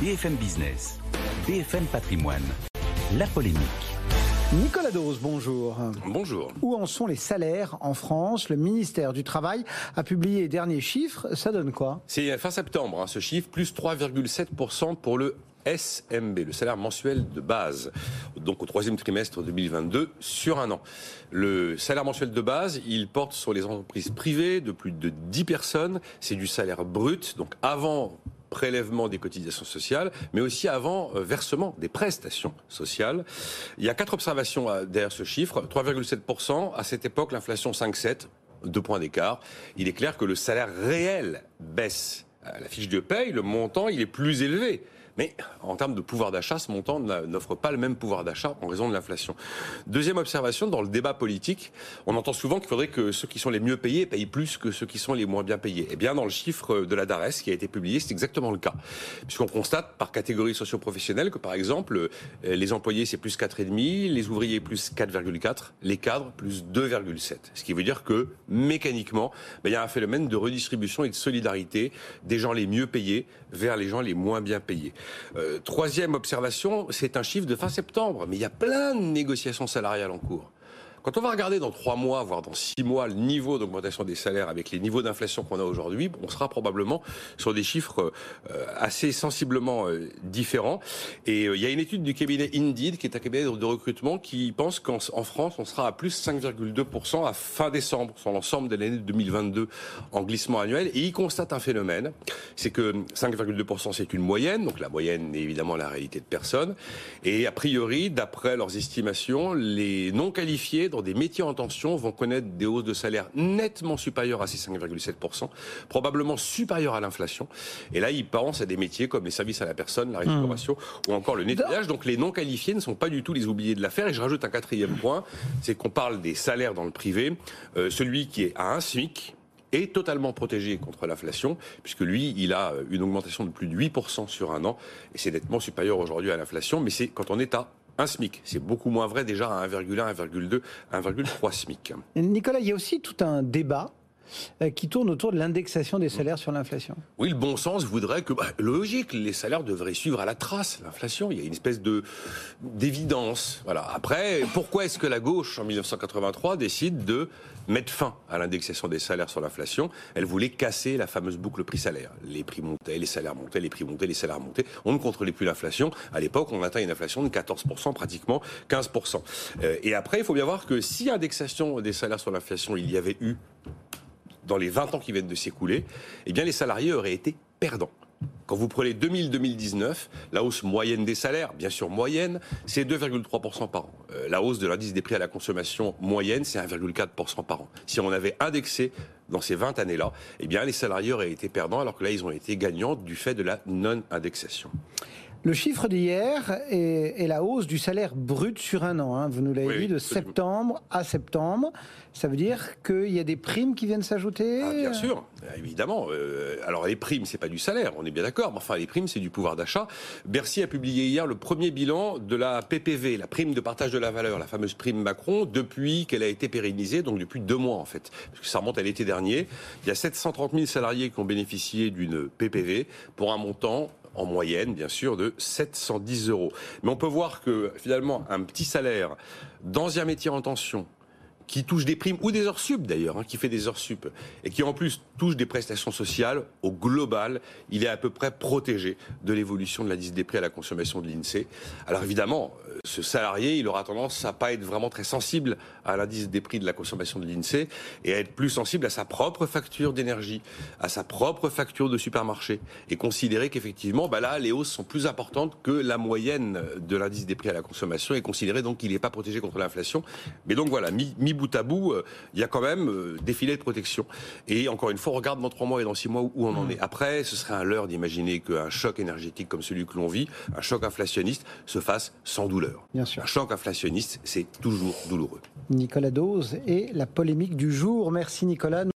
BFM Business, BFM Patrimoine, la polémique. Nicolas Dose, bonjour. Bonjour. Où en sont les salaires en France? Le ministère du Travail a publié les derniers chiffres. Ça donne quoi? C'est fin septembre, hein, ce chiffre, plus 3,7% pour le SMB, le salaire mensuel de base, donc au troisième trimestre 2022 sur un an. Le salaire mensuel de base, il porte sur les entreprises privées de plus de 10 personnes. C'est du salaire brut, donc avant prélèvement des cotisations sociales, mais aussi avant euh, versement des prestations sociales. Il y a quatre observations euh, derrière ce chiffre. 3,7%. À cette époque, l'inflation 5,7, deux points d'écart. Il est clair que le salaire réel baisse. la fiche de paye, le montant, il est plus élevé. Mais en termes de pouvoir d'achat, ce montant n'offre pas le même pouvoir d'achat en raison de l'inflation. Deuxième observation, dans le débat politique, on entend souvent qu'il faudrait que ceux qui sont les mieux payés payent plus que ceux qui sont les moins bien payés. Eh bien, dans le chiffre de la DARES qui a été publié, c'est exactement le cas. Puisqu'on constate par catégorie socio-professionnelle que, par exemple, les employés, c'est plus 4,5, les ouvriers, plus 4,4, les cadres, plus 2,7. Ce qui veut dire que, mécaniquement, ben, il y a un phénomène de redistribution et de solidarité des gens les mieux payés vers les gens les moins bien payés. Euh, troisième observation, c'est un chiffre de fin septembre, mais il y a plein de négociations salariales en cours. Quand on va regarder dans trois mois, voire dans six mois, le niveau d'augmentation des salaires avec les niveaux d'inflation qu'on a aujourd'hui, on sera probablement sur des chiffres euh, assez sensiblement euh, différents. Et euh, il y a une étude du cabinet Indeed, qui est un cabinet de recrutement, qui pense qu'en France, on sera à plus 5,2% à fin décembre sur l'ensemble de l'année 2022 en glissement annuel. Et il constate un phénomène, c'est que 5,2% c'est une moyenne, donc la moyenne est évidemment la réalité de personne. Et a priori, d'après leurs estimations, les non qualifiés dans des métiers en tension vont connaître des hausses de salaire nettement supérieures à ces 5,7%, probablement supérieures à l'inflation. Et là, ils pensent à des métiers comme les services à la personne, la restauration ou encore le nettoyage. Donc les non qualifiés ne sont pas du tout les oubliés de l'affaire. Et je rajoute un quatrième point, c'est qu'on parle des salaires dans le privé. Euh, celui qui est à un SMIC, est totalement protégé contre l'inflation, puisque lui, il a une augmentation de plus de 8% sur un an, et c'est nettement supérieur aujourd'hui à l'inflation, mais c'est quand on est à un SMIC. C'est beaucoup moins vrai déjà à 1,1, 1,2, 1,3 SMIC. Nicolas, il y a aussi tout un débat qui tourne autour de l'indexation des salaires sur l'inflation. Oui, le bon sens voudrait que, bah, logique, les salaires devraient suivre à la trace l'inflation. Il y a une espèce de d'évidence. Voilà. Après, pourquoi est-ce que la gauche en 1983 décide de mettre fin à l'indexation des salaires sur l'inflation? Elle voulait casser la fameuse boucle prix-salaire. Les prix montaient, les salaires montaient, les prix montaient, les salaires montaient. On ne contrôlait plus l'inflation. À l'époque, on atteint une inflation de 14%, pratiquement 15%. Euh, et après, il faut bien voir que si indexation des salaires sur l'inflation il y avait eu dans les 20 ans qui viennent de s'écouler, eh bien les salariés auraient été perdants. Quand vous prenez 2000-2019, la hausse moyenne des salaires, bien sûr moyenne, c'est 2,3% par an. Euh, la hausse de l'indice des prix à la consommation moyenne, c'est 1,4% par an. Si on avait indexé dans ces 20 années-là, eh bien les salariés auraient été perdants, alors que là, ils ont été gagnants du fait de la non-indexation. Le chiffre d'hier est, la hausse du salaire brut sur un an. Hein. Vous nous l'avez dit, de septembre à septembre. Ça veut dire qu'il y a des primes qui viennent s'ajouter? Ah, Bien sûr, évidemment. Euh, alors les primes, c'est pas du salaire, on est bien d'accord. Mais enfin, les primes, c'est du pouvoir d'achat. Bercy a publié hier le premier bilan de la PPV, la prime de partage de la valeur, la fameuse prime Macron, depuis qu'elle a été pérennisée, donc depuis deux mois en fait, parce que ça remonte à l'été dernier. Il y a 730 000 salariés qui ont bénéficié d'une PPV pour un montant en moyenne, bien sûr, de 710 euros. Mais on peut voir que finalement, un petit salaire dans un métier en tension, qui touche des primes ou des heures sup d'ailleurs, hein, qui fait des heures sup et qui en plus touche des prestations sociales, au global, il est à peu près protégé de l'évolution de l'indice des prix à la consommation de l'INSEE. Alors évidemment, ce salarié, il aura tendance à pas être vraiment très sensible à l'indice des prix de la consommation de l'INSEE et à être plus sensible à sa propre facture d'énergie, à sa propre facture de supermarché et considérer qu'effectivement, bah là, les hausses sont plus importantes que la moyenne de l'indice des prix à la consommation et considérer donc qu'il n'est pas protégé contre l'inflation. Mais donc voilà, mi, mi bout à bout, euh, il y a quand même euh, des filets de protection. Et encore une fois, on regarde dans trois mois et dans six mois où on en mmh. est. Après, ce serait un leurre d'imaginer qu'un choc énergétique comme celui que l'on vit, un choc inflationniste, se fasse sans douleur. Bien sûr. Un choc inflationniste, c'est toujours douloureux. Nicolas Dose et la polémique du jour. Merci Nicolas.